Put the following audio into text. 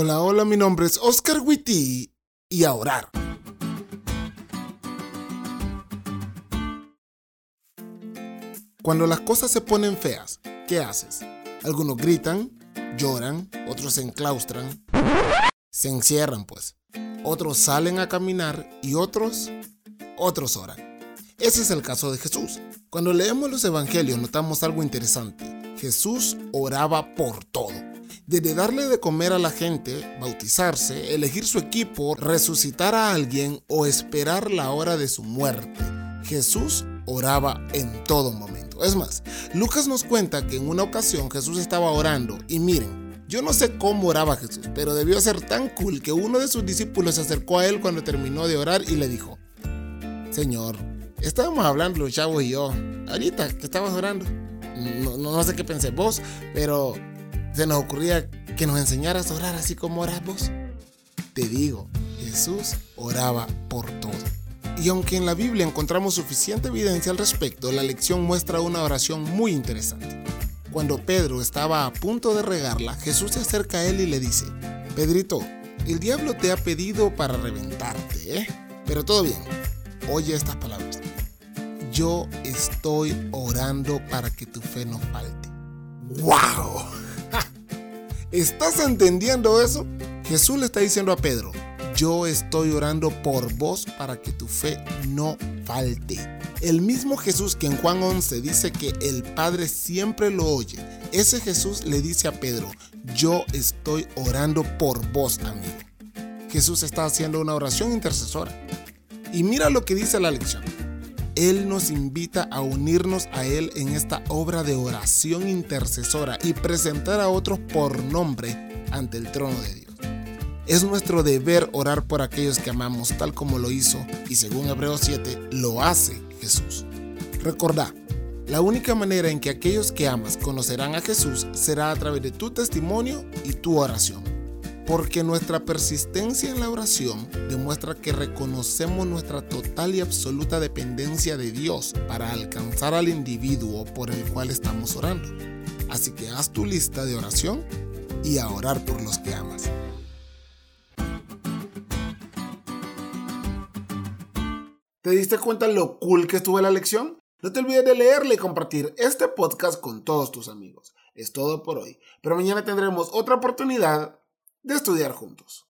Hola, hola, mi nombre es Oscar Witty y a orar. Cuando las cosas se ponen feas, ¿qué haces? Algunos gritan, lloran, otros se enclaustran, se encierran pues. Otros salen a caminar y otros, otros oran. Ese es el caso de Jesús. Cuando leemos los evangelios notamos algo interesante. Jesús oraba por todo. Desde darle de comer a la gente, bautizarse, elegir su equipo, resucitar a alguien o esperar la hora de su muerte. Jesús oraba en todo momento. Es más, Lucas nos cuenta que en una ocasión Jesús estaba orando y miren, yo no sé cómo oraba Jesús, pero debió ser tan cool que uno de sus discípulos se acercó a él cuando terminó de orar y le dijo, Señor, estábamos hablando los chavos y yo, ahorita que estabas orando. No, no, sé qué pensé vos, pero se nos ocurría que nos enseñaras a orar así como oras. Te digo, Jesús oraba por todo. Y aunque en la Biblia encontramos suficiente evidencia al respecto, la lección muestra una oración muy interesante. Cuando Pedro estaba a punto de regarla, Jesús se acerca a él y le dice, Pedrito, el diablo te ha pedido para reventarte, ¿eh? Pero todo bien, oye estas palabras. Yo estoy orando para que tu fe no falte. ¡Wow! ¿Estás entendiendo eso? Jesús le está diciendo a Pedro, yo estoy orando por vos para que tu fe no falte. El mismo Jesús que en Juan 11 dice que el Padre siempre lo oye, ese Jesús le dice a Pedro, yo estoy orando por vos, amigo. Jesús está haciendo una oración intercesora. Y mira lo que dice la lección. Él nos invita a unirnos a Él en esta obra de oración intercesora y presentar a otros por nombre ante el trono de Dios. Es nuestro deber orar por aquellos que amamos tal como lo hizo y según Hebreos 7 lo hace Jesús. Recordá, la única manera en que aquellos que amas conocerán a Jesús será a través de tu testimonio y tu oración. Porque nuestra persistencia en la oración demuestra que reconocemos nuestra total y absoluta dependencia de Dios para alcanzar al individuo por el cual estamos orando. Así que haz tu lista de oración y a orar por los que amas. ¿Te diste cuenta lo cool que estuvo la lección? No te olvides de leerle y compartir este podcast con todos tus amigos. Es todo por hoy, pero mañana tendremos otra oportunidad de estudiar juntos.